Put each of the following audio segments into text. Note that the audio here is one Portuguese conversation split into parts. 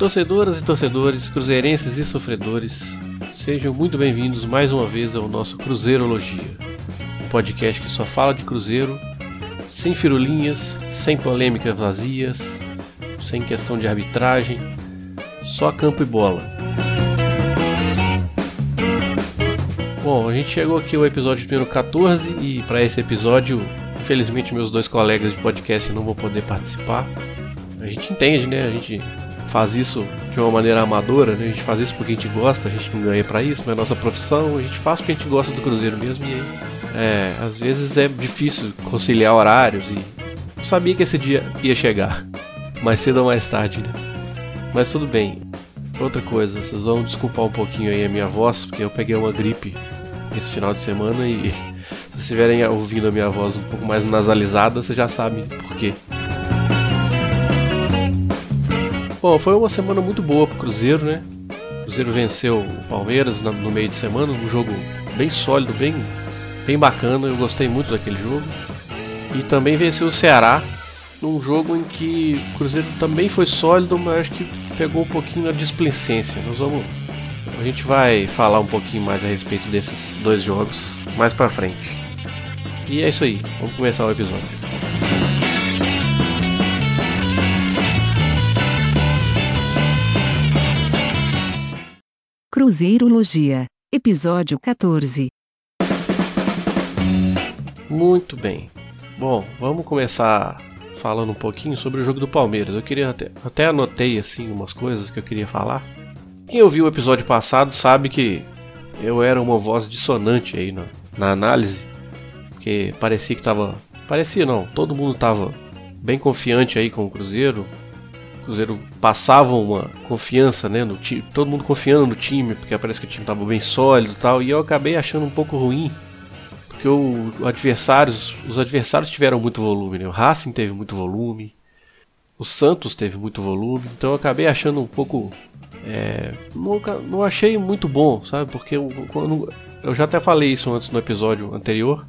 Torcedoras e torcedores, cruzeirenses e sofredores, sejam muito bem-vindos mais uma vez ao nosso Cruzeirologia, um podcast que só fala de Cruzeiro, sem firulinhas, sem polêmicas vazias, sem questão de arbitragem, só campo e bola. Bom, a gente chegou aqui ao episódio número 14 e para esse episódio, infelizmente meus dois colegas de podcast não vão poder participar. A gente entende, né? A gente faz isso de uma maneira amadora, né? A gente faz isso porque a gente gosta, a gente não ganha para isso, mas é nossa profissão, a gente faz porque a gente gosta do Cruzeiro mesmo e é, às vezes é difícil conciliar horários e eu sabia que esse dia ia chegar, mais cedo ou mais tarde, né? Mas tudo bem. Outra coisa, vocês vão desculpar um pouquinho aí a minha voz, porque eu peguei uma gripe esse final de semana e se estiverem ouvindo a minha voz um pouco mais nasalizada, vocês já sabem por quê. Bom, foi uma semana muito boa pro Cruzeiro, né? O Cruzeiro venceu o Palmeiras no meio de semana, um jogo bem sólido, bem, bem bacana. Eu gostei muito daquele jogo. E também venceu o Ceará num jogo em que o Cruzeiro também foi sólido, mas acho que pegou um pouquinho na displicência. Nós vamos a gente vai falar um pouquinho mais a respeito desses dois jogos mais para frente. E é isso aí, vamos começar o episódio. Cruzeirologia, episódio 14. Muito bem. Bom, vamos começar falando um pouquinho sobre o jogo do Palmeiras. Eu queria até, até anotei assim umas coisas que eu queria falar. Quem ouviu o episódio passado sabe que eu era uma voz dissonante aí na, na análise, porque parecia que tava, parecia não, todo mundo tava bem confiante aí com o Cruzeiro. Cruzeiro passava uma confiança, né, no time, todo mundo confiando no time, porque parece que o time tava bem sólido e tal, e eu acabei achando um pouco ruim, porque o, o adversários, os adversários tiveram muito volume, né? O Racing teve muito volume, o Santos teve muito volume, então eu acabei achando um pouco é, nunca, não achei muito bom, sabe? Porque eu, quando, eu já até falei isso antes no episódio anterior.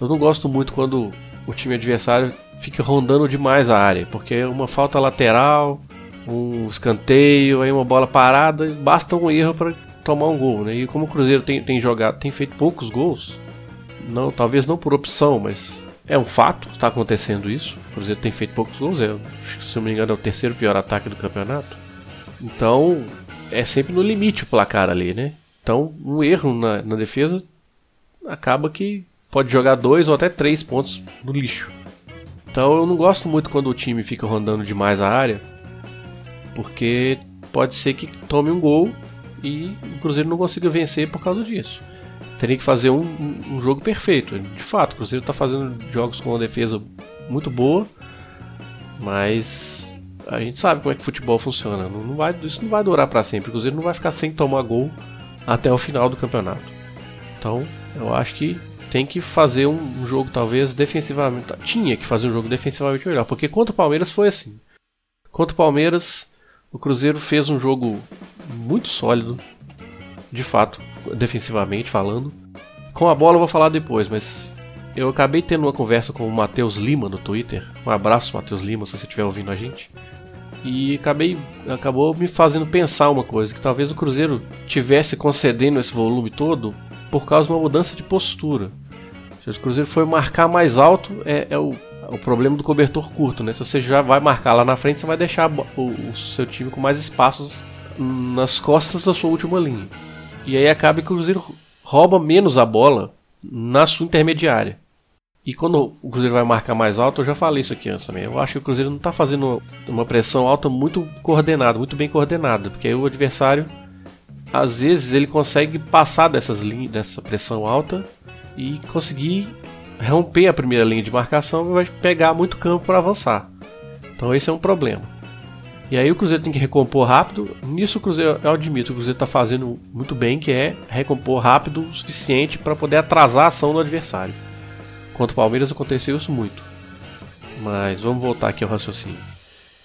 Eu não gosto muito quando o time adversário fica rondando demais a área, porque uma falta lateral, um escanteio, aí uma bola parada, basta um erro para tomar um gol, né? E como o Cruzeiro tem, tem jogado, tem feito poucos gols, não, talvez não por opção, mas é um fato, está acontecendo isso. O Cruzeiro tem feito poucos gols, é, se não me engano é o terceiro pior ataque do campeonato. Então, é sempre no limite o placar ali, né? Então, um erro na, na defesa acaba que pode jogar dois ou até três pontos no lixo. Então, eu não gosto muito quando o time fica rondando demais a área, porque pode ser que tome um gol e o Cruzeiro não consiga vencer por causa disso. Teria que fazer um, um jogo perfeito. De fato, o Cruzeiro está fazendo jogos com uma defesa muito boa, mas a gente sabe como é que o futebol funciona. Não, não vai, isso não vai durar para sempre. O Cruzeiro não vai ficar sem tomar gol até o final do campeonato. Então, eu acho que tem que fazer um, jogo talvez defensivamente. Tinha que fazer um jogo defensivamente melhor, porque contra o Palmeiras foi assim. Contra o Palmeiras, o Cruzeiro fez um jogo muito sólido, de fato, defensivamente falando. Com a bola eu vou falar depois, mas eu acabei tendo uma conversa com o Matheus Lima no Twitter. Um abraço, Matheus Lima, se você estiver ouvindo a gente. E acabei acabou me fazendo pensar uma coisa, que talvez o Cruzeiro tivesse concedendo esse volume todo por causa de uma mudança de postura. Se o Cruzeiro foi marcar mais alto, é, é o, o problema do cobertor curto, né? Se você já vai marcar lá na frente, você vai deixar o, o seu time com mais espaços nas costas da sua última linha. E aí acaba que o Cruzeiro rouba menos a bola na sua intermediária. E quando o Cruzeiro vai marcar mais alto, eu já falei isso aqui antes também. Eu acho que o Cruzeiro não está fazendo uma pressão alta muito coordenada, muito bem coordenada, porque aí o adversário, às vezes, ele consegue passar dessas linhas, dessa pressão alta e conseguir romper a primeira linha de marcação vai pegar muito campo para avançar. Então esse é um problema. E aí o Cruzeiro tem que recompor rápido. Nisso o Cruzeiro, eu admito, o Cruzeiro está fazendo muito bem, que é recompor rápido o suficiente para poder atrasar a ação do adversário. Contra o Palmeiras aconteceu isso muito. Mas vamos voltar aqui ao raciocínio.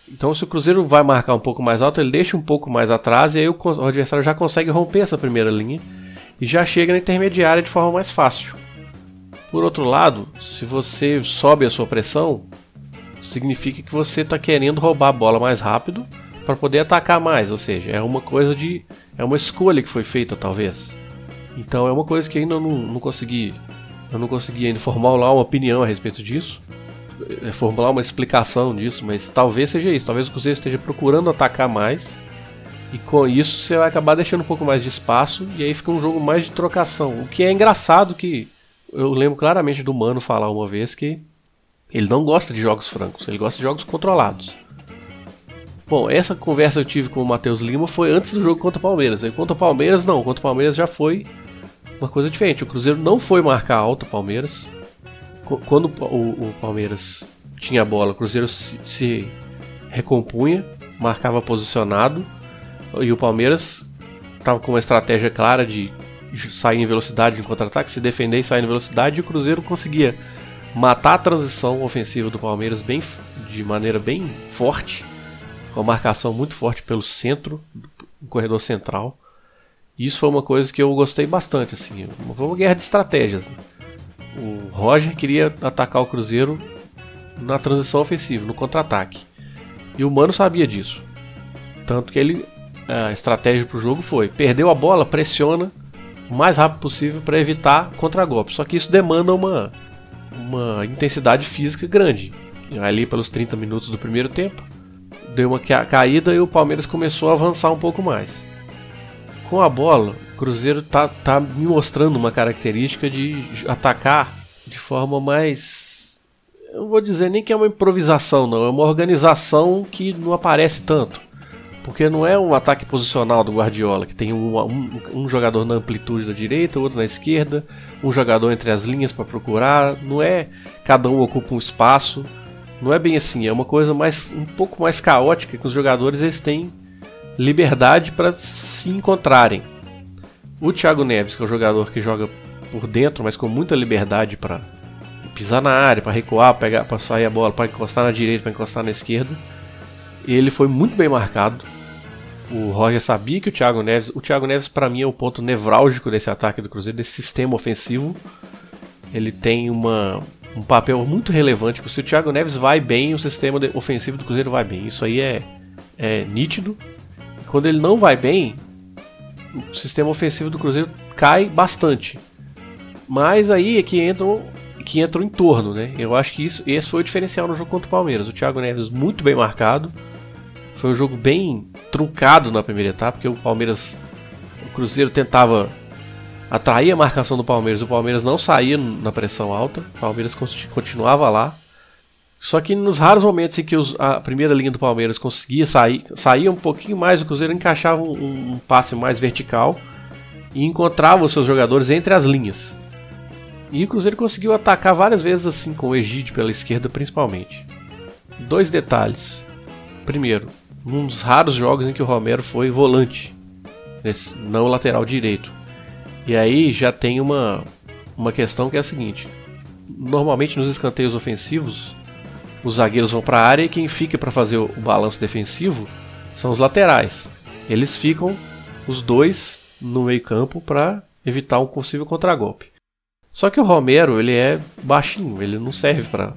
Então, se o Cruzeiro vai marcar um pouco mais alto, ele deixa um pouco mais atrás e aí o adversário já consegue romper essa primeira linha e já chega na intermediária de forma mais fácil. Por outro lado, se você sobe a sua pressão, significa que você está querendo roubar a bola mais rápido para poder atacar mais, ou seja, é uma coisa de é uma escolha que foi feita talvez. Então é uma coisa que ainda não, não consegui eu não consegui ainda formular uma opinião a respeito disso, é, formular uma explicação disso, mas talvez seja isso, talvez o Cruzeiro esteja procurando atacar mais e com isso você vai acabar deixando um pouco mais de espaço e aí fica um jogo mais de trocação, o que é engraçado que eu lembro claramente do Mano falar uma vez que ele não gosta de jogos francos, ele gosta de jogos controlados. Bom, essa conversa eu tive com o Matheus Lima foi antes do jogo contra o Palmeiras. E contra o Palmeiras, não. Contra o Palmeiras já foi uma coisa diferente. O Cruzeiro não foi marcar alto o Palmeiras. Quando o, Palmeiras tinha a bola, o Cruzeiro se, se recompunha, marcava posicionado. E o Palmeiras estava com uma estratégia clara de sair em velocidade em contra-ataque, se defender e sair em velocidade. E o Cruzeiro conseguia matar a transição ofensiva do Palmeiras bem, de maneira bem forte com a marcação muito forte pelo centro, no corredor central. Isso foi uma coisa que eu gostei bastante, assim, foi uma guerra de estratégias. Né? O Roger queria atacar o Cruzeiro na transição ofensiva, no contra-ataque. E o Mano sabia disso. Tanto que ele a estratégia para o jogo foi: perdeu a bola, pressiona o mais rápido possível para evitar contra-golpe. Só que isso demanda uma, uma intensidade física grande. Ali pelos 30 minutos do primeiro tempo, deu uma caída e o Palmeiras começou a avançar um pouco mais. Com a bola, o Cruzeiro tá, tá me mostrando uma característica de atacar de forma mais. Eu vou dizer nem que é uma improvisação, não, é uma organização que não aparece tanto. Porque não é um ataque posicional do Guardiola, que tem um, um, um jogador na amplitude da direita, outro na esquerda, um jogador entre as linhas para procurar. Não é cada um ocupa um espaço. Não é bem assim, é uma coisa mais um pouco mais caótica que os jogadores eles têm liberdade para se encontrarem. O Thiago Neves, que é um jogador que joga por dentro, mas com muita liberdade para pisar na área, para recuar, pegar, para sair a bola, para encostar na direita, para encostar na esquerda. Ele foi muito bem marcado. O Roger sabia que o Thiago Neves, o Thiago Neves para mim é o ponto nevrálgico desse ataque do Cruzeiro, desse sistema ofensivo. Ele tem uma um papel muito relevante. Se o Thiago Neves vai bem, o sistema ofensivo do Cruzeiro vai bem. Isso aí é, é nítido. Quando ele não vai bem, o sistema ofensivo do Cruzeiro cai bastante. Mas aí é que entra, que entra o entorno, né? Eu acho que isso, esse foi o diferencial no jogo contra o Palmeiras. O Thiago Neves muito bem marcado. Foi um jogo bem truncado na primeira etapa, porque o Palmeiras. O Cruzeiro tentava atraía a marcação do Palmeiras. O Palmeiras não saía na pressão alta, o Palmeiras continuava lá. Só que nos raros momentos em que os, a primeira linha do Palmeiras conseguia sair, saía um pouquinho mais, o Cruzeiro encaixava um, um passe mais vertical e encontrava os seus jogadores entre as linhas. E o Cruzeiro conseguiu atacar várias vezes assim com o Egídio pela esquerda principalmente. Dois detalhes. Primeiro, um dos raros jogos em que o Romero foi volante, não lateral direito. E aí já tem uma, uma questão que é a seguinte: normalmente nos escanteios ofensivos, os zagueiros vão para a área e quem fica para fazer o, balanço defensivo são os laterais. Eles ficam os dois no meio-campo para evitar um possível contragolpe. Só que o Romero, ele é baixinho, ele não serve para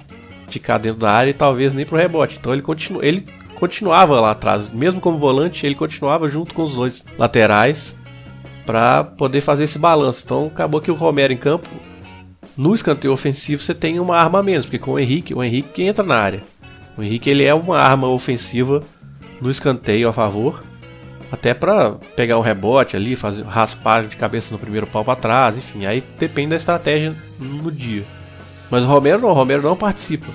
ficar dentro da área e talvez nem para o rebote. Então ele, continu ele continuava lá atrás, mesmo como volante, ele continuava junto com os dois laterais para poder fazer esse balanço. Então acabou que o Romero em campo, no escanteio ofensivo, você tem uma arma menos, porque com o Henrique, o Henrique que entra na área. O Henrique ele é uma arma ofensiva no escanteio a favor, até para pegar um rebote ali, fazer raspar de cabeça no primeiro pau para trás, enfim, aí depende da estratégia no dia. Mas o Romero não, o Romero não participa.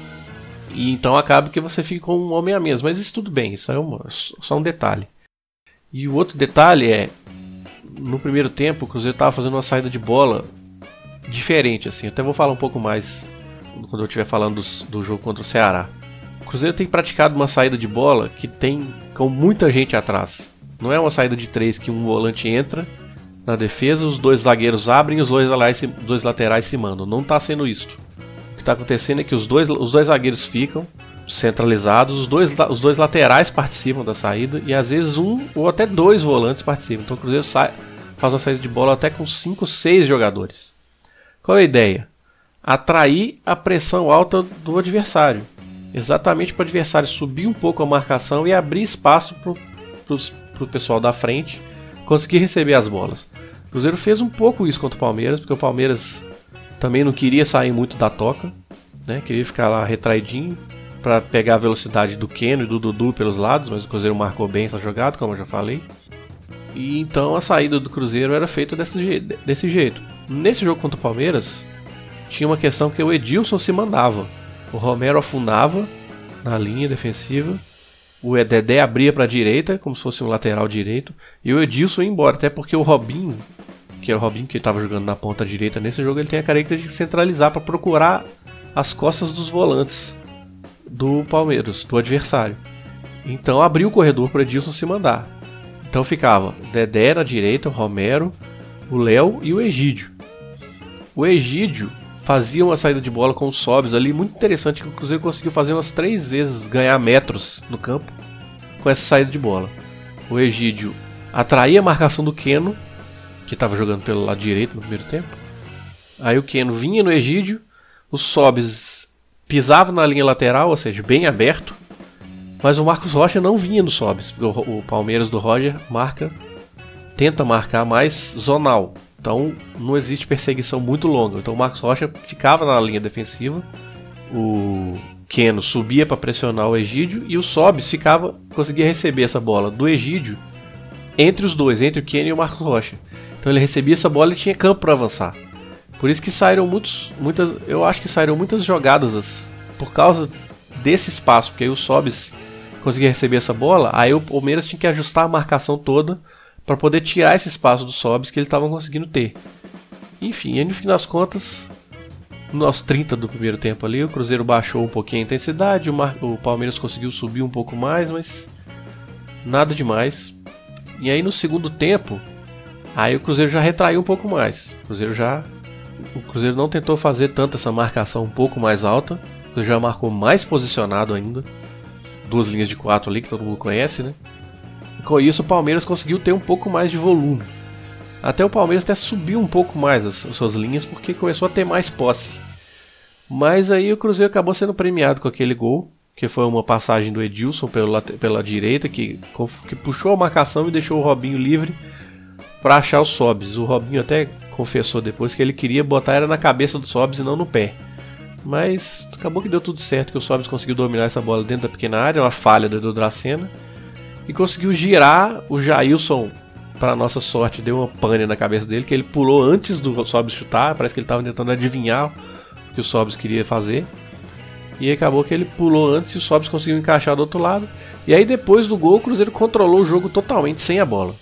E então acaba que você fica um homem a menos, mas isso tudo bem, isso é uma, só um detalhe. E o outro detalhe é no primeiro tempo, o Cruzeiro estava fazendo uma saída de bola diferente, assim. Até vou falar um pouco mais quando eu estiver falando do, jogo contra o Ceará. O Cruzeiro tem praticado uma saída de bola que tem com muita gente atrás. Não é uma saída de três que um volante entra na defesa, os dois zagueiros abrem e os dois dois laterais se mandam. Não está sendo isso. Está acontecendo é que os dois, os dois zagueiros ficam centralizados, os dois, os dois laterais participam da saída e às vezes um ou até dois volantes participam. Então o Cruzeiro sai, faz uma saída de bola até com 5, 6 jogadores. Qual é a ideia? Atrair a pressão alta do adversário. exatamente para o adversário subir um pouco a marcação e abrir espaço para o pessoal da frente conseguir receber as bolas. O Cruzeiro fez um pouco isso contra o Palmeiras, porque o Palmeiras também não queria sair muito da toca, né? queria ficar lá retraidinho para pegar a velocidade do Keno e do Dudu pelos lados, mas o Cruzeiro marcou bem essa jogada, como eu já falei. E então a saída do Cruzeiro era feita desse, desse jeito. Nesse jogo contra o Palmeiras, tinha uma questão que o Edilson se mandava. O Romero afundava na linha defensiva. O Dedé abria para a direita, como se fosse um lateral direito. E o Edilson ia embora, até porque o Robinho, que é o Robinho que estava jogando na ponta direita nesse jogo, ele tem a característica de centralizar para procurar as costas dos volantes do Palmeiras, do adversário. Então abriu o corredor para Edilson se mandar. Então ficava Dedé na direita, o Romero, o Léo e o Egídio. O Egídio fazia uma saída de bola com os sobs ali, muito interessante, que o Cruzeiro conseguiu fazer umas três vezes ganhar metros no campo com essa saída de bola. O Egídio atraía a marcação do Keno, que estava jogando pelo lado direito no primeiro tempo. Aí o Keno vinha no Egídio, os sobs pisavam na linha lateral, ou seja, bem aberto, mas o Marcos Rocha não vinha no sobs. O, o Palmeiras do Roger marca, tenta marcar mais zonal. Então não existe perseguição muito longa. Então o Marcos Rocha ficava na linha defensiva, o Keno subia para pressionar o Egídio e o Sobis ficava conseguia receber essa bola do Egídio entre os dois, entre o Keno e o Marcos Rocha. Então ele recebia essa bola e tinha campo para avançar. Por isso que saíram muitos, muitas, eu acho que saíram muitas jogadas por causa desse espaço, porque aí o Sobis conseguia receber essa bola, aí o Palmeiras tinha que ajustar a marcação toda para poder tirar esse espaço dos sobs que eles estavam conseguindo ter. Enfim, no fim das contas, nos 30 do primeiro tempo ali, o Cruzeiro baixou um pouquinho a intensidade, o, Mar... o Palmeiras conseguiu subir um pouco mais, mas nada demais. E aí no segundo tempo, aí o Cruzeiro já retraiu um pouco mais. O Cruzeiro já o Cruzeiro não tentou fazer tanto essa marcação um pouco mais alta, o Cruzeiro já marcou mais posicionado ainda. Duas linhas de quatro ali que todo mundo conhece, né? com isso o Palmeiras conseguiu ter um pouco mais de volume. Até o Palmeiras até subiu um pouco mais as, as suas linhas porque começou a ter mais posse. Mas aí o Cruzeiro acabou sendo premiado com aquele gol, que foi uma passagem do Edilson pela, pela direita, que, que puxou a marcação e deixou o Robinho livre para achar os Sobs. O Robinho até confessou depois que ele queria botar era na cabeça do Sobs e não no pé. Mas acabou que deu tudo certo, que o Sobs conseguiu dominar essa bola dentro da pequena área, uma falha do Dracena e conseguiu girar o Jailson. Para nossa sorte, deu uma pane na cabeça dele, que ele pulou antes do Sobs chutar. Parece que ele estava tentando adivinhar o que o Sobs queria fazer. E acabou que ele pulou antes e o Sobs conseguiu encaixar do outro lado. E aí, depois do gol, o Cruzeiro controlou o jogo totalmente sem a bola.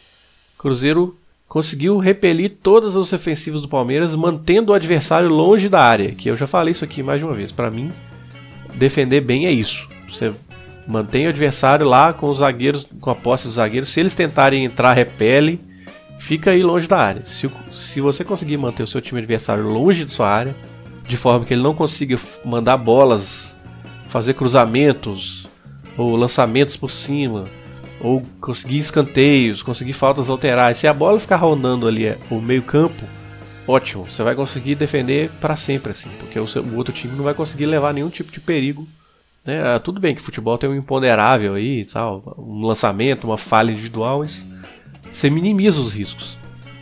O Cruzeiro conseguiu repelir todas as ofensivas do Palmeiras, mantendo o adversário longe da área. Que eu já falei isso aqui mais de uma vez. Para mim, defender bem é isso. Você Mantém o adversário lá com os zagueiros, com a posse dos zagueiros. Se eles tentarem entrar, repele. Fica aí longe da área. Se, se você conseguir manter o seu time adversário longe de sua área, de forma que ele não consiga mandar bolas, fazer cruzamentos ou lançamentos por cima, ou conseguir escanteios, conseguir faltas laterais. Se a bola ficar rondando ali é, o meio-campo, ótimo, você vai conseguir defender para sempre assim, porque o, seu, o outro time não vai conseguir levar nenhum tipo de perigo né? Ah, tudo bem que futebol tem um imponderável aí, sabe? um lançamento, uma falha individual, mas você minimiza os riscos.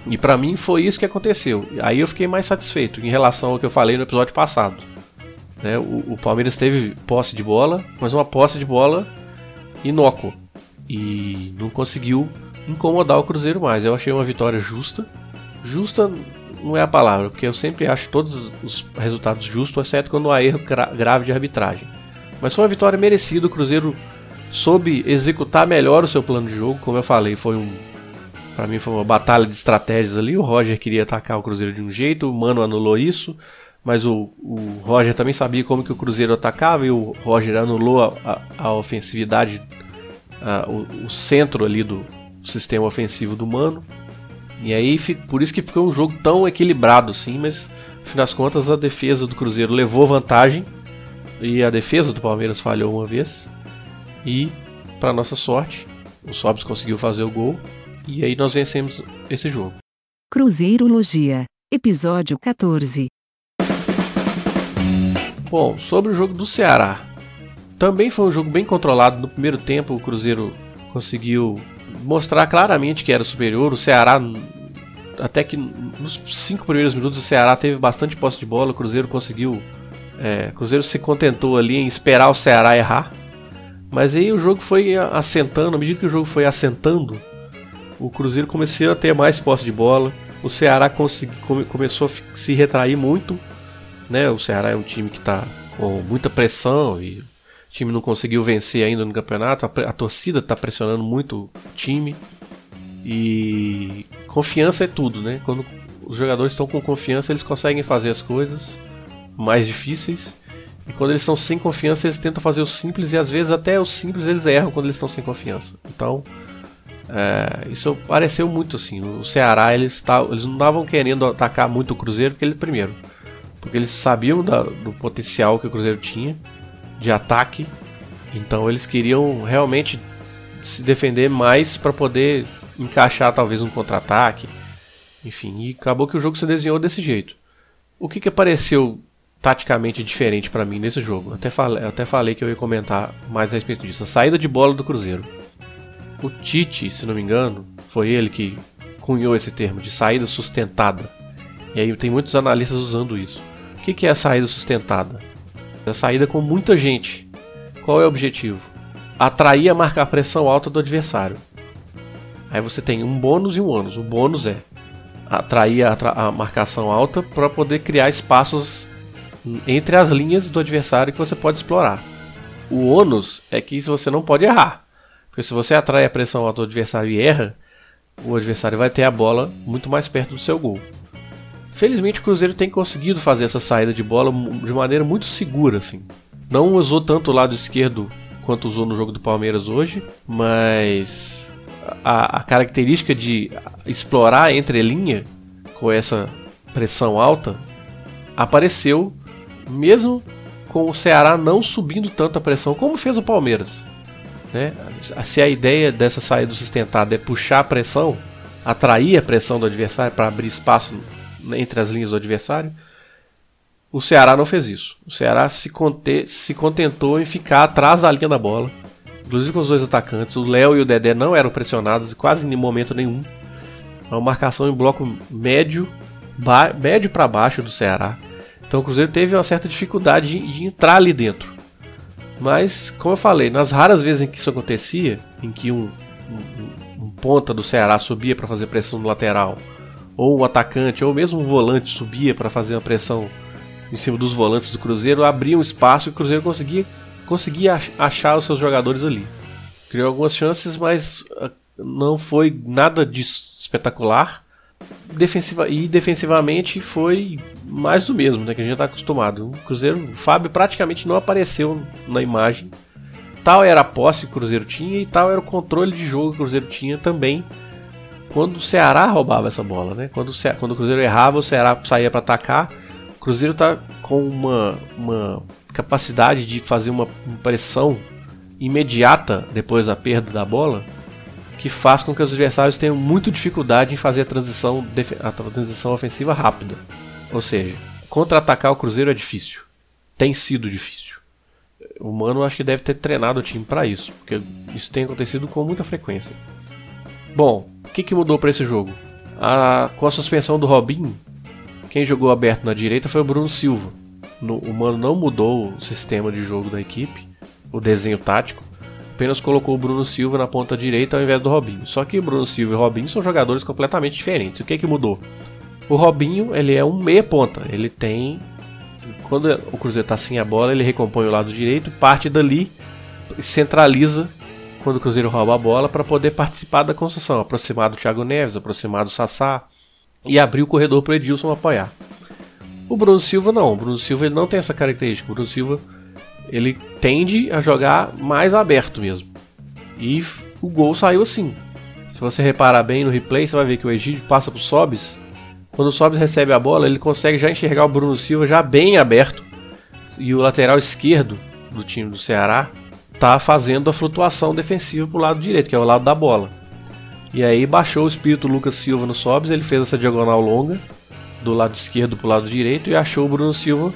E para mim foi isso que aconteceu. Aí eu fiquei mais satisfeito em relação ao que eu falei no episódio passado. Né? O, o Palmeiras teve posse de bola, mas uma posse de bola inócua. E não conseguiu incomodar o Cruzeiro mais. Eu achei uma vitória justa. Justa não é a palavra, porque eu sempre acho todos os resultados justos, exceto quando há erro grave de arbitragem. Mas foi uma vitória merecida. O Cruzeiro soube executar melhor o seu plano de jogo. Como eu falei, foi um. Para mim foi uma batalha de estratégias ali. O Roger queria atacar o Cruzeiro de um jeito, o Mano anulou isso. Mas o, o Roger também sabia como que o Cruzeiro atacava e o Roger anulou a, a, a ofensividade, a, o, o, centro ali do sistema ofensivo do Mano. E aí, por isso que ficou um jogo tão equilibrado assim, mas no fim das contas a defesa do Cruzeiro levou vantagem e a defesa do Palmeiras falhou uma vez. E, para nossa sorte, o Sobs conseguiu fazer o gol. E aí nós vencemos esse jogo. Cruzeirologia, episódio 14. Bom, sobre o jogo do Ceará. Também foi um jogo bem controlado. No primeiro tempo, o Cruzeiro conseguiu mostrar claramente que era superior. O Ceará, até que nos cinco primeiros minutos, o Ceará teve bastante posse de bola. O Cruzeiro conseguiu. É, o Cruzeiro se contentou ali em esperar o Ceará errar. Mas aí o jogo foi assentando, à medida que o jogo foi assentando, o Cruzeiro começou a ter mais posse de bola. O Ceará come, começou a se retrair muito. Né? O Ceará é um time que está com muita pressão e time não conseguiu vencer ainda no campeonato. A, a torcida está pressionando muito o time. E confiança é tudo, né? Quando os jogadores estão com confiança, eles conseguem fazer as coisas mais difíceis. E quando eles estão sem confiança, eles tentam fazer o simples e às vezes até o simples eles erram quando eles estão sem confiança. Então, é, isso pareceu muito assim. O Ceará eles, tavam, eles não estavam querendo atacar muito o Cruzeiro porque ele primeiro, porque eles sabiam da, do potencial que o Cruzeiro tinha de ataque. Então eles queriam realmente se defender mais para poder encaixar talvez um contra-ataque. Enfim, e acabou que o jogo se desenhou desse jeito. O que, que apareceu taticamente diferente para mim nesse jogo? Até falei, até falei que eu ia comentar mais a respeito disso. A saída de bola do Cruzeiro. O Tite, se não me engano, foi ele que cunhou esse termo de saída sustentada. E aí tem muitos analistas usando isso. O que é a saída sustentada? A saída com muita gente. Qual é o objetivo? Atrair a marcar pressão alta do adversário. Aí você tem um bônus e um ônus. O bônus é atrair a, a marcação alta para poder criar espaços entre as linhas do adversário que você pode explorar. O ônus é que você não pode errar. Porque se você atrai a pressão alta do adversário e erra, o adversário vai ter a bola muito mais perto do seu gol. Felizmente o Cruzeiro tem conseguido fazer essa saída de bola de maneira muito segura, assim. Não usou tanto o lado esquerdo quanto usou no jogo do Palmeiras hoje, mas a, a característica de explorar entre linha com essa pressão alta apareceu mesmo com o Ceará não subindo tanto a pressão como fez o Palmeiras. Né? Se a ideia dessa saída sustentada é puxar a pressão, atrair a pressão do adversário para abrir espaço entre as linhas do adversário, o Ceará não fez isso. O Ceará se, conte se contentou em ficar atrás da linha da bola, inclusive com os dois atacantes. O Léo e o Dedé não eram pressionados quase em momento nenhum. Uma marcação em bloco médio, médio para baixo do Ceará. Então o Cruzeiro teve uma certa dificuldade de, de entrar ali dentro. Mas, como eu falei, nas raras vezes em que isso acontecia, em que um, um, um ponta do Ceará subia para fazer pressão no lateral, ou um atacante, ou mesmo um volante subia para fazer uma pressão em cima dos volantes do Cruzeiro, abria um espaço e o Cruzeiro conseguia, conseguia achar os seus jogadores ali. Criou algumas chances, mas ah, não foi nada de espetacular defensiva e defensivamente foi mais do mesmo, né, que a gente está acostumado. O Cruzeiro, o Fábio praticamente não apareceu na imagem. Tal era a posse que o Cruzeiro tinha e tal era o controle de jogo que o Cruzeiro tinha também. Quando o Ceará roubava essa bola, né? Quando o, Ceará, quando o Cruzeiro errava, o Ceará saía para atacar. O Cruzeiro está com uma, uma capacidade de fazer uma pressão imediata depois da perda da bola que faz com que os adversários tenham muita dificuldade em fazer a transição, a transição ofensiva rápida. Ou seja, contra-atacar o Cruzeiro é difícil. Tem sido difícil. O Mano acho que deve ter treinado o time para isso, porque isso tem acontecido com muita frequência. Bom, o que, que mudou para esse jogo? A, com a suspensão do Robinho, quem jogou aberto na direita foi o Bruno Silva. No, o Mano não mudou o sistema de jogo da equipe, o desenho tático apenas colocou o Bruno Silva na ponta direita ao invés do Robinho. Só que o Bruno Silva e o Robinho são jogadores completamente diferentes. O que que mudou? O Robinho, ele é um meia ponta. Ele tem quando o Cruzeiro está sem a bola, ele recompõe o lado direito, parte dali centraliza quando o Cruzeiro rouba a bola para poder participar da construção, aproximar do Thiago Neves, aproximar do Sassá e abrir o corredor para o Edilson apoiar. O Bruno Silva não, o Bruno Silva ele não tem essa característica. O Bruno Silva ele tende a jogar mais aberto mesmo. E o gol saiu assim. Se você reparar bem no replay, você vai ver que o Egídio passa pro Sobis. Quando o Sobis recebe a bola, ele consegue já enxergar o Bruno Silva já bem aberto. E o lateral esquerdo do time do Ceará tá fazendo a flutuação defensiva pro lado direito, que é o lado da bola. E aí baixou o espírito Lucas Silva no Sobis, ele fez essa diagonal longa do lado esquerdo pro lado direito e achou o Bruno Silva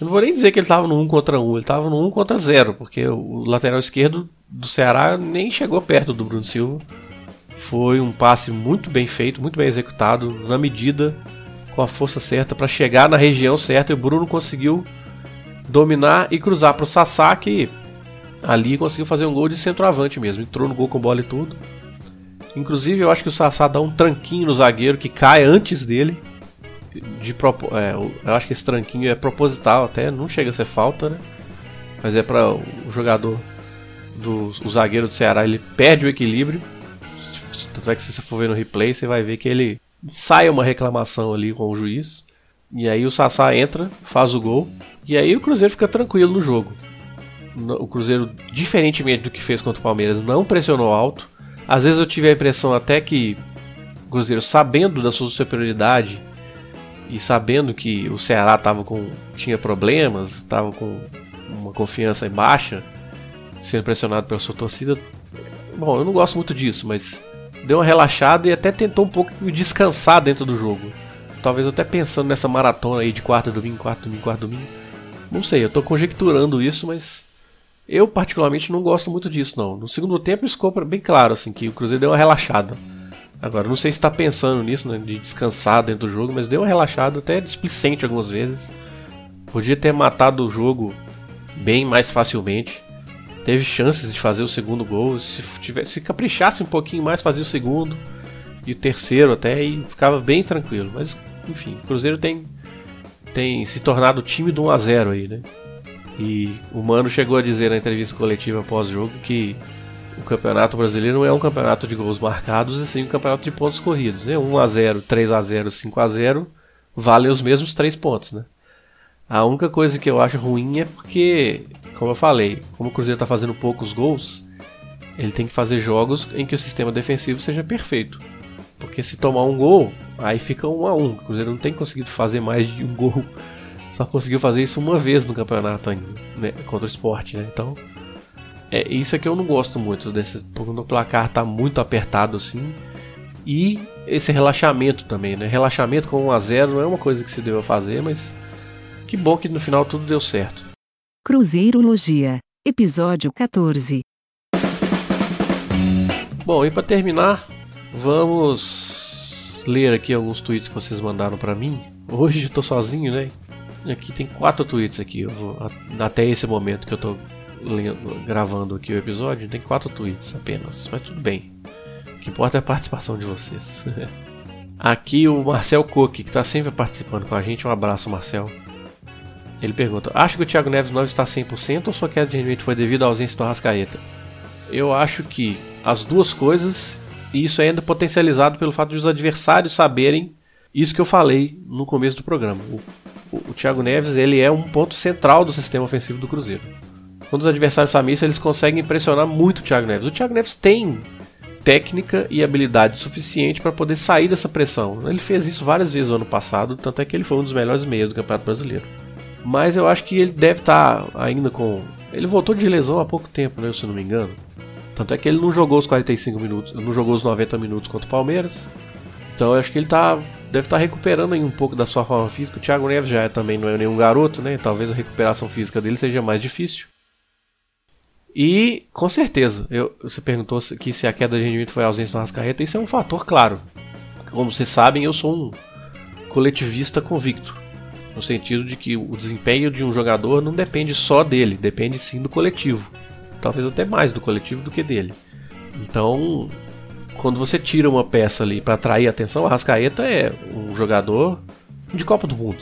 Eu não vou nem dizer que ele estava no 1 contra 1, ele estava no 1 contra 0, porque o lateral esquerdo do Ceará nem chegou perto do Bruno Silva. Foi um passe muito bem feito, muito bem executado, na medida, com a força certa, para chegar na região certa e o Bruno conseguiu dominar e cruzar para o Sassá, que ali conseguiu fazer um gol de centroavante mesmo. Entrou no gol com bola e tudo. Inclusive, eu acho que o Sassá dá um tranquinho no zagueiro que cai antes dele. De propo é, eu acho que esse tranquinho é proposital até, não chega a ser falta, né? Mas é para o jogador do o zagueiro do Ceará, ele perde o equilíbrio. Tanto é que se você for ver no replay, você vai ver que ele sai uma reclamação ali com o juiz. E aí o Sassá entra, faz o gol. E aí o Cruzeiro fica tranquilo no jogo. O Cruzeiro, diferentemente do que fez contra o Palmeiras, não pressionou alto. Às vezes eu tive a impressão até que o Cruzeiro, sabendo da sua superioridade e sabendo que o Ceará tava com, tinha problemas, estava com uma confiança baixa, sendo pressionado pela sua torcida. Bom, eu não gosto muito disso, mas deu uma relaxada e até tentou um pouco descansar dentro do jogo. Talvez até pensando nessa maratona aí de quarta domingo, quarta domingo, quarta domingo. Não sei, eu estou conjecturando isso, mas eu particularmente não gosto muito disso não. No segundo tempo ficou bem claro assim que o Cruzeiro deu uma relaxada. Agora, não sei se está pensando nisso, né, de descansar dentro do jogo, mas deu uma relaxada até displicente algumas vezes. Podia ter matado o jogo bem mais facilmente teve chances de fazer o segundo gol. Se, tivesse, se caprichasse um pouquinho mais, fazia o segundo e o terceiro até e ficava bem tranquilo. Mas enfim, o Cruzeiro tem, tem se tornado o time do 1x0 aí, né? E o Mano chegou a dizer na entrevista coletiva após-jogo que o Campeonato Brasileiro não é um campeonato de gols marcados, e sim um campeonato de pontos corridos. Né? 1x0, 3x0, 5x0 valem os mesmos 3 pontos, né? A única coisa que eu acho ruim é porque como eu falei, como o Cruzeiro está fazendo poucos gols, ele tem que fazer jogos em que o sistema defensivo seja perfeito. Porque se tomar um gol, aí fica um a um. O Cruzeiro não tem conseguido fazer mais de um gol. Só conseguiu fazer isso uma vez no campeonato ainda, né, contra o esporte, né? Então, é isso é que eu não gosto muito desse, porque o placar está muito apertado assim. E esse relaxamento também, né? Relaxamento com 1 a 0 não é uma coisa que se deva fazer, mas que bom que no final tudo deu certo. Cruzeirologia, episódio 14. Bom, e para terminar, vamos ler aqui alguns tweets que vocês mandaram para mim. Hoje eu tô sozinho, né? Aqui tem quatro tweets aqui. Vou, até esse momento que eu tô lendo, gravando aqui o episódio, tem quatro tweets apenas. Mas tudo bem. O que importa é a participação de vocês. aqui o Marcel Cook, que está sempre participando com a gente. Um abraço, Marcel. Ele pergunta: Acha que o Thiago Neves não está 100% ou sua queda de rendimento foi devido à ausência do Arrascaeta? Eu acho que as duas coisas, e isso é ainda potencializado pelo fato de os adversários saberem isso que eu falei no começo do programa. O, o, Thiago Neves ele é um ponto central do sistema ofensivo do Cruzeiro. Quando os adversários isso, eles conseguem impressionar muito o Thiago Neves. O Thiago Neves tem técnica e habilidade suficiente para poder sair dessa pressão. Ele fez isso várias vezes no ano passado, tanto é que ele foi um dos melhores meios do Campeonato Brasileiro. Mas eu acho que ele deve estar tá ainda com. Ele voltou de lesão há pouco tempo, né? Se não me engano. Tanto é que ele não jogou os 45 minutos, não jogou os 90 minutos contra o Palmeiras. Então eu acho que ele tá, deve estar tá recuperando aí um pouco da sua forma física. O Thiago Neves já é, também não é nenhum garoto, né? Talvez a recuperação física dele seja mais difícil. E com certeza, eu, você perguntou se, que se a queda de rendimento foi a ausência do Rascaeta, isso é um fator claro. Como vocês sabem, eu sou um coletivista convicto no sentido de que o desempenho de um jogador não depende só dele, depende sim do coletivo. Talvez até mais do coletivo do que dele. Então, quando você tira uma peça ali para atrair atenção, a Rascaeta é um jogador de Copa do Mundo,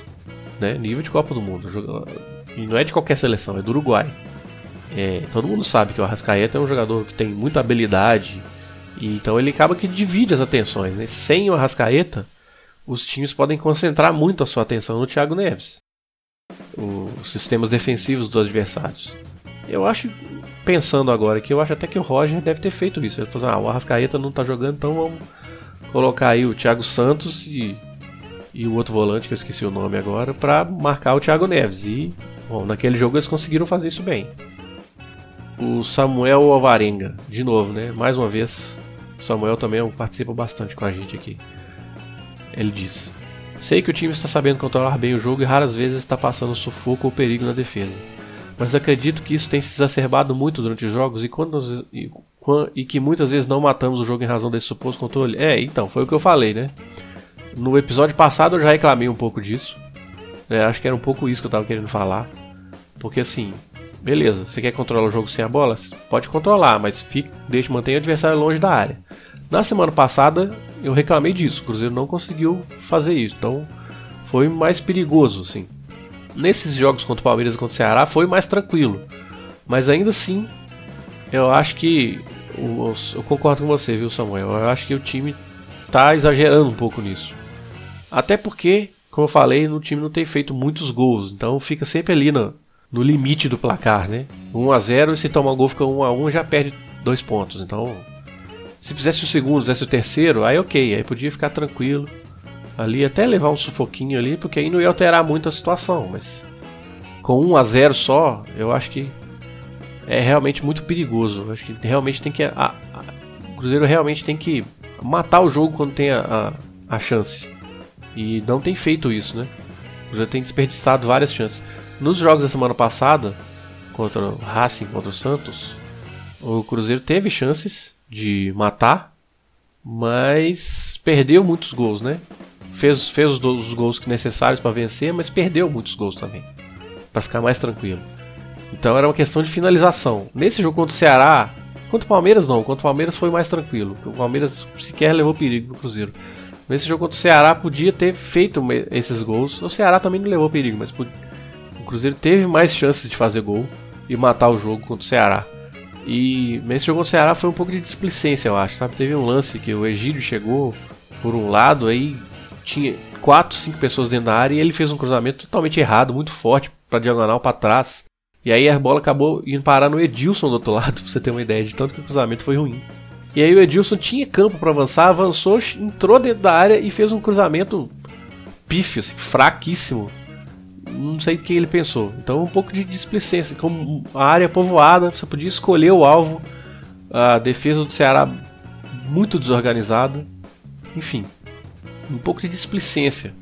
né? Nível de Copa do Mundo. E não é de qualquer seleção, é do Uruguai. É, todo mundo sabe que o Arrascaeta é um jogador que tem muita habilidade, e então ele acaba que divide as atenções. Né? Sem o Arrascaeta, os times podem concentrar muito a sua atenção no Thiago Neves. Os sistemas defensivos dos adversários. Eu acho, pensando agora que eu acho até que o Roger deve ter feito isso. Ele falou, ah, o Arrascaeta não está jogando, então vamos colocar aí o Thiago Santos e, e o outro volante, que eu esqueci o nome agora, para marcar o Thiago Neves. E, bom, naquele jogo eles conseguiram fazer isso bem. O Samuel Alvarenga, de novo, né? Mais uma vez, o Samuel também participa bastante com a gente aqui. Ele diz: Sei que o time está sabendo controlar bem o jogo e raras vezes está passando sufoco ou perigo na defesa. Mas acredito que isso tem se exacerbado muito durante os jogos e, quando, e, e que muitas vezes não matamos o jogo em razão desse suposto controle. É, então, foi o que eu falei, né? No episódio passado eu já reclamei um pouco disso. É, acho que era um pouco isso que eu estava querendo falar. Porque assim, beleza, você quer controlar o jogo sem a bola? Pode controlar, mas fique, deixe, mantenha o adversário longe da área. Na semana passada eu reclamei disso, o Cruzeiro não conseguiu fazer isso, então foi mais perigoso, sim. Nesses jogos contra o Palmeiras e contra o Ceará foi mais tranquilo, mas ainda assim eu acho que eu concordo com você, viu, Samuel? Eu acho que o time tá exagerando um pouco nisso. Até porque, como eu falei, no time não tem feito muitos gols, então fica sempre ali no, no limite do placar, né? 1 a 0 e se tomar um gol fica 1 a 1 já perde dois pontos. Então, se fizesse o segundo, fizesse o terceiro, aí ok, aí podia ficar tranquilo ali, até levar um sufoquinho ali, porque aí não ia alterar muito a situação, mas com 1 a 0 só, eu acho que é realmente muito perigoso. Eu acho que realmente tem que a, a, o Cruzeiro realmente tem que matar o jogo quando tem a, a, a chance. E não tem feito isso, né? O Cruzeiro tem desperdiçado várias chances. Nos jogos da semana passada, contra o Racing, contra o Santos, o Cruzeiro teve chances de matar, mas perdeu muitos gols, né? Fez, fez os, gols necessários para vencer, mas perdeu muitos gols também, para ficar mais tranquilo. Então era uma questão de finalização. Nesse jogo contra o Ceará, contra o Palmeiras não, contra o Palmeiras foi mais tranquilo. O Palmeiras sequer levou perigo pro Cruzeiro. Nesse jogo contra o Ceará podia ter feito esses gols. O Ceará também não levou perigo, mas podia Cruzeiro teve mais chances de fazer gol e matar o jogo contra o Ceará. E nesse jogo contra o Ceará foi um pouco de displicência, eu acho, sabe? Teve um lance que o Egídio chegou por um lado, aí tinha quatro, cinco pessoas dentro da área e ele fez um cruzamento totalmente errado, muito forte, para diagonal para trás. E aí a bola acabou indo parar no Edilson do outro lado, pra você ter uma ideia de tanto que o cruzamento foi ruim. E aí o Edilson tinha campo para avançar, avançou, entrou dentro da área e fez um cruzamento pífio, assim, fraquíssimo não sei o que ele pensou. Então um pouco de displicência. Como a área povoada, você podia escolher o alvo. A defesa do Ceará muito desorganizada. Enfim, um pouco de displicência.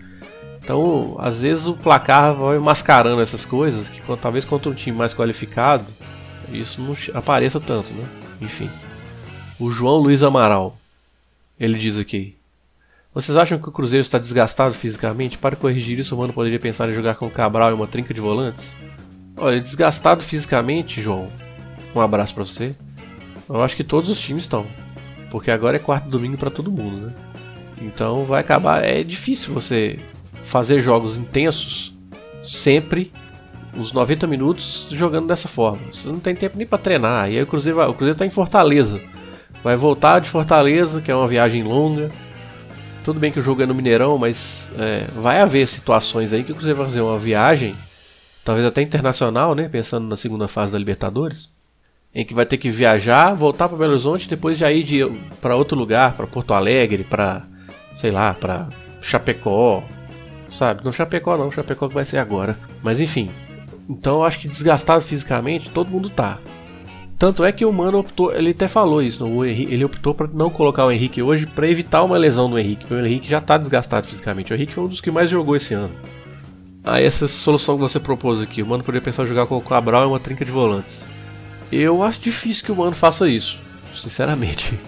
Então, às vezes o placar vai mascarando essas coisas que talvez contra um time mais qualificado isso não apareça tanto, né? Enfim. O João Luiz Amaral. Ele diz aqui: vocês acham que o Cruzeiro está desgastado fisicamente? Para corrigir isso, o Mano poderia pensar em jogar com o Cabral e uma trinca de volantes? Olha, desgastado fisicamente, João. Um abraço para você. Eu acho que todos os times estão. Porque agora é quarto domingo para todo mundo, né? Então vai acabar. É difícil você fazer jogos intensos sempre os 90 minutos jogando dessa forma. Você não tem tempo nem para treinar. E aí o Cruzeiro vai, o Cruzeiro tá em Fortaleza. Vai voltar de Fortaleza, que é uma viagem longa. Tudo bem que o jogo é no Mineirão, mas é, vai haver situações aí que o Cruzeiro vai fazer uma viagem, talvez até internacional, né? Pensando na segunda fase da Libertadores, em que vai ter que viajar, voltar para Belo Horizonte, depois já ir para outro lugar, para Porto Alegre, para sei lá, para Chapecó, sabe? Não Chapecó não, Chapecó que vai ser agora. Mas enfim, então eu acho que desgastado fisicamente todo mundo tá. Tanto é que o Mano optou, ele até falou isso, Henrique, ele optou para não colocar o Henrique hoje para evitar uma lesão do Henrique. O Henrique já está desgastado fisicamente. O Henrique foi um dos que mais jogou esse ano. Aí essa solução que você propôs aqui, o Mano poderia pensar em jogar com o Cabral e uma trinca de volantes. Eu acho difícil que o Mano faça isso, sinceramente.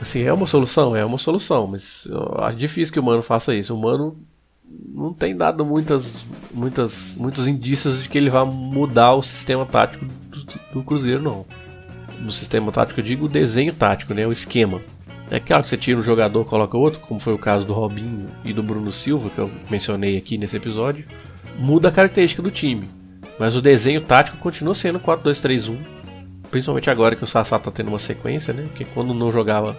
Assim, é uma solução? É uma solução, mas eu acho difícil que o Mano faça isso. O Mano não tem dado muitas, muitas, muitos indícios de que ele vai mudar o sistema tático do, do Cruzeiro, não. No sistema tático eu digo o desenho tático, né? O esquema. É claro que você tira um jogador coloca outro, como foi o caso do Robinho e do Bruno Silva, que eu mencionei aqui nesse episódio. Muda a característica do time. Mas o desenho tático continua sendo 4-2-3-1. Principalmente agora que o Sassá tá tendo uma sequência, né? Porque quando não jogava.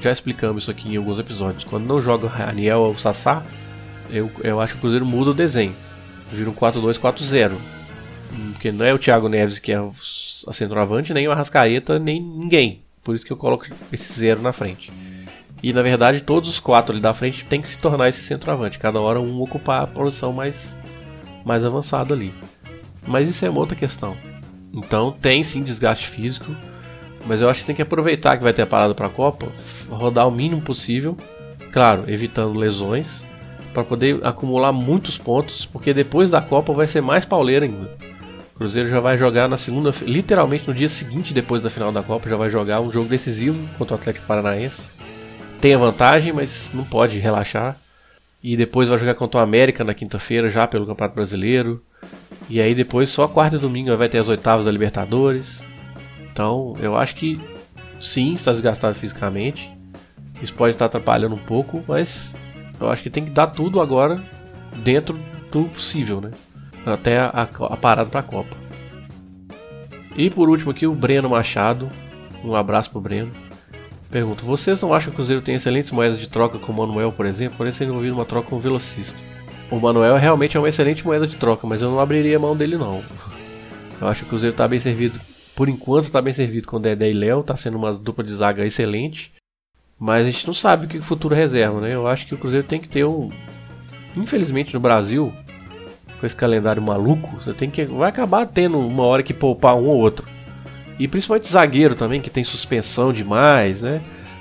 Já explicamos isso aqui em alguns episódios. Quando não joga Raniel ou Sassá, eu, eu acho que o Cruzeiro muda o desenho. Vira um 4-2-4-0. Porque não é o Thiago Neves que é a centroavante, nem o Arrascaeta, nem ninguém. Por isso que eu coloco esse zero na frente. E na verdade, todos os quatro ali da frente tem que se tornar esse centroavante. Cada hora um ocupar a posição mais, mais avançada ali. Mas isso é uma outra questão. Então tem sim desgaste físico. Mas eu acho que tem que aproveitar que vai ter parado para a Copa, rodar o mínimo possível. Claro, evitando lesões para poder acumular muitos pontos, porque depois da Copa vai ser mais pauleira ainda. O Cruzeiro já vai jogar na segunda, literalmente no dia seguinte depois da final da Copa, já vai jogar um jogo decisivo contra o Atlético Paranaense. Tem a vantagem, mas não pode relaxar. E depois vai jogar contra o América na quinta-feira, já pelo Campeonato Brasileiro. E aí depois só quarta e domingo vai ter as oitavas da Libertadores. Então eu acho que sim, está desgastado fisicamente. Isso pode estar atrapalhando um pouco, mas eu acho que tem que dar tudo agora dentro do possível, né? Até a, a parada para a Copa. E por último aqui o Breno Machado. Um abraço pro Breno. Pergunto, vocês não acham que o Cruzeiro tem excelentes moedas de troca com o Manuel, por exemplo, por ser envolvido numa troca com o velocista? O Manuel realmente é uma excelente moeda de troca, mas eu não abriria mão dele não. Eu acho que o Cruzeiro está bem servido, por enquanto está bem servido com Dedé e Léo, está sendo uma dupla de zaga excelente. Mas a gente não sabe o que o futuro reserva, né? Eu acho que o Cruzeiro tem que ter um. Infelizmente no Brasil, com esse calendário maluco, você tem que. Vai acabar tendo uma hora que poupar um ou outro. E principalmente zagueiro também, que tem suspensão demais, né?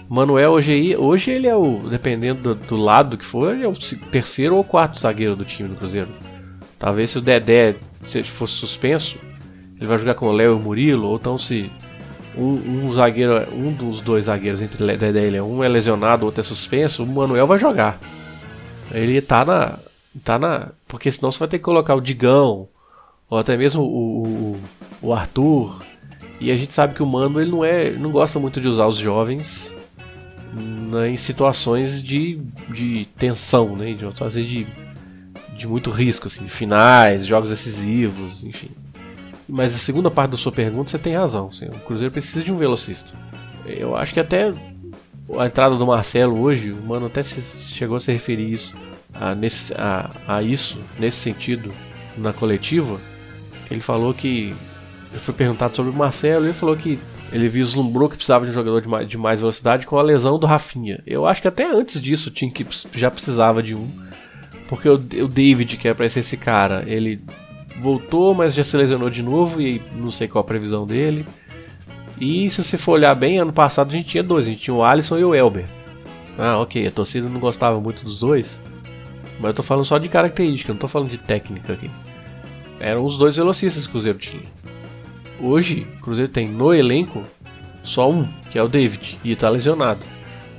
Manuel hoje, hoje ele é o, dependendo do, do lado que for, ele é o terceiro ou quarto zagueiro do time do Cruzeiro. Talvez se o Dedé se fosse suspenso, ele vai jogar com o Léo e o Murilo, ou então se um, um, zagueiro, um dos dois zagueiros entre Dedé e Léo, um é lesionado, outro é suspenso, o Manuel vai jogar. Ele tá na. tá na. Porque senão você vai ter que colocar o Digão, ou até mesmo o, o, o Arthur, e a gente sabe que o Mano ele não é, não gosta muito de usar os jovens né, em situações de, de tensão, né, de situações de, de muito risco, assim, finais, jogos decisivos, enfim. Mas a segunda parte da sua pergunta você tem razão. Assim, o Cruzeiro precisa de um velocista. Eu acho que até a entrada do Marcelo hoje, o Mano até se, chegou a se referir isso, a, nesse, a, a isso nesse sentido na coletiva. Ele falou que ele foi perguntado sobre o Marcelo e ele falou que ele vislumbrou que precisava de um jogador de mais, de mais, velocidade com a lesão do Rafinha. Eu acho que até antes disso tinha que já precisava de um. Porque o, o David, que é para ser esse cara, ele voltou, mas já se lesionou de novo e não sei qual a previsão dele. E se você for olhar bem, ano passado a gente tinha dois, a gente tinha o Alisson e o Elber. Ah, ok, a torcida não gostava muito dos dois. Mas eu tô falando só de característica, não tô falando de técnica aqui. Eram os dois velocistas que o Cruzeiro tinha. Hoje, o Cruzeiro tem no elenco só um, que é o David, e está lesionado.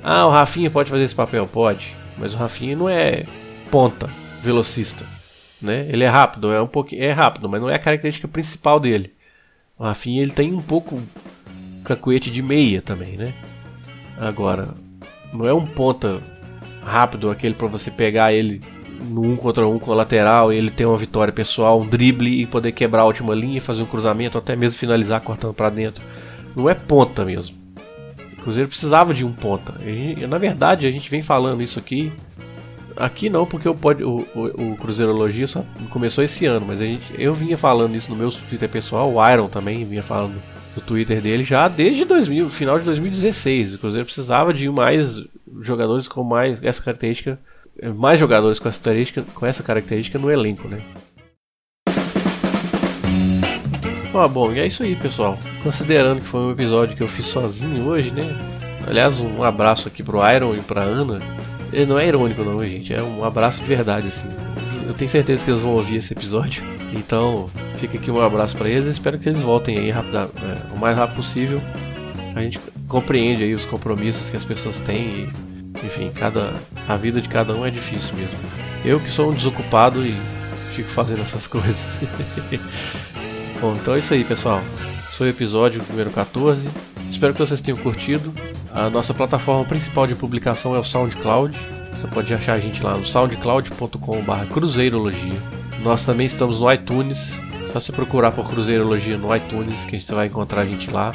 Ah, o Rafinha pode fazer esse papel? Pode. Mas o Rafinha não é ponta, velocista. Né? Ele é rápido, é um pouquinho, é rápido, mas não é a característica principal dele. O Rafinha ele tem um pouco cacuete de meia também, né? Agora, não é um ponta rápido aquele para você pegar ele no um contra um com o lateral e ele ter uma vitória pessoal, um drible e poder quebrar a última linha fazer um cruzamento, até mesmo finalizar cortando para dentro. Não é ponta mesmo. O Cruzeiro precisava de um ponta. E, na verdade, a gente vem falando isso aqui. Aqui não, porque o, o, o, o Cruzeirologia só começou esse ano, mas a gente, eu vinha falando isso no meu Twitter pessoal, o Iron também vinha falando no Twitter dele já desde 2000, final de 2016. O Cruzeiro precisava de mais jogadores com mais essa característica mais jogadores com essa característica, com essa característica no elenco, né? Ah, bom, e é isso aí, pessoal. Considerando que foi um episódio que eu fiz sozinho hoje, né? Aliás, um abraço aqui pro Iron e pra Ana. Ele não é irônico não, gente. É um abraço de verdade, assim. Eu tenho certeza que eles vão ouvir esse episódio. Então, fica aqui um abraço para eles. Espero que eles voltem aí rápido, é, o mais rápido possível. A gente compreende aí os compromissos que as pessoas têm e enfim, cada a vida de cada um é difícil mesmo. Eu que sou um desocupado e fico fazendo essas coisas. Bom, então é isso aí, pessoal. Esse foi o episódio número 14. Espero que vocês tenham curtido. A nossa plataforma principal de publicação é o SoundCloud. Você pode achar a gente lá no soundcloud.com.br Cruzeirologia. Nós também estamos no iTunes. Só se procurar por Cruzeirologia no iTunes que você vai encontrar a gente lá.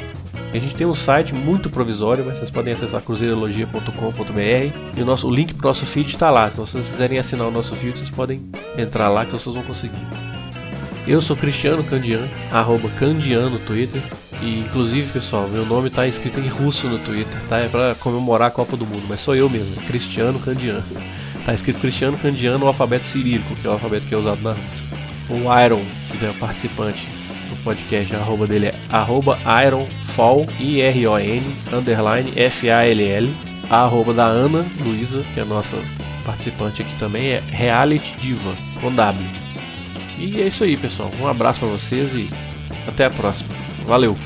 A gente tem um site muito provisório, mas vocês podem acessar cruzeirologia.com.br e o, nosso, o link para o nosso feed está lá. Se vocês quiserem assinar o nosso feed, vocês podem entrar lá que vocês vão conseguir. Eu sou Cristiano Candian, arroba Candian no Twitter. E inclusive, pessoal, meu nome está escrito em russo no Twitter, tá? É para comemorar a Copa do Mundo, mas sou eu mesmo, Cristiano Candian. Tá escrito Cristiano Candian no alfabeto cirílico, que é o alfabeto que é usado na Rússia. O Iron, que é o participante do podcast, a arroba dele é arroba ironfall, I-R-O-N, underline F-A-L-L, a arroba da Ana Luísa, que é a nossa participante aqui também é Reality Diva, com W. E é isso aí, pessoal. Um abraço para vocês e até a próxima. Valeu!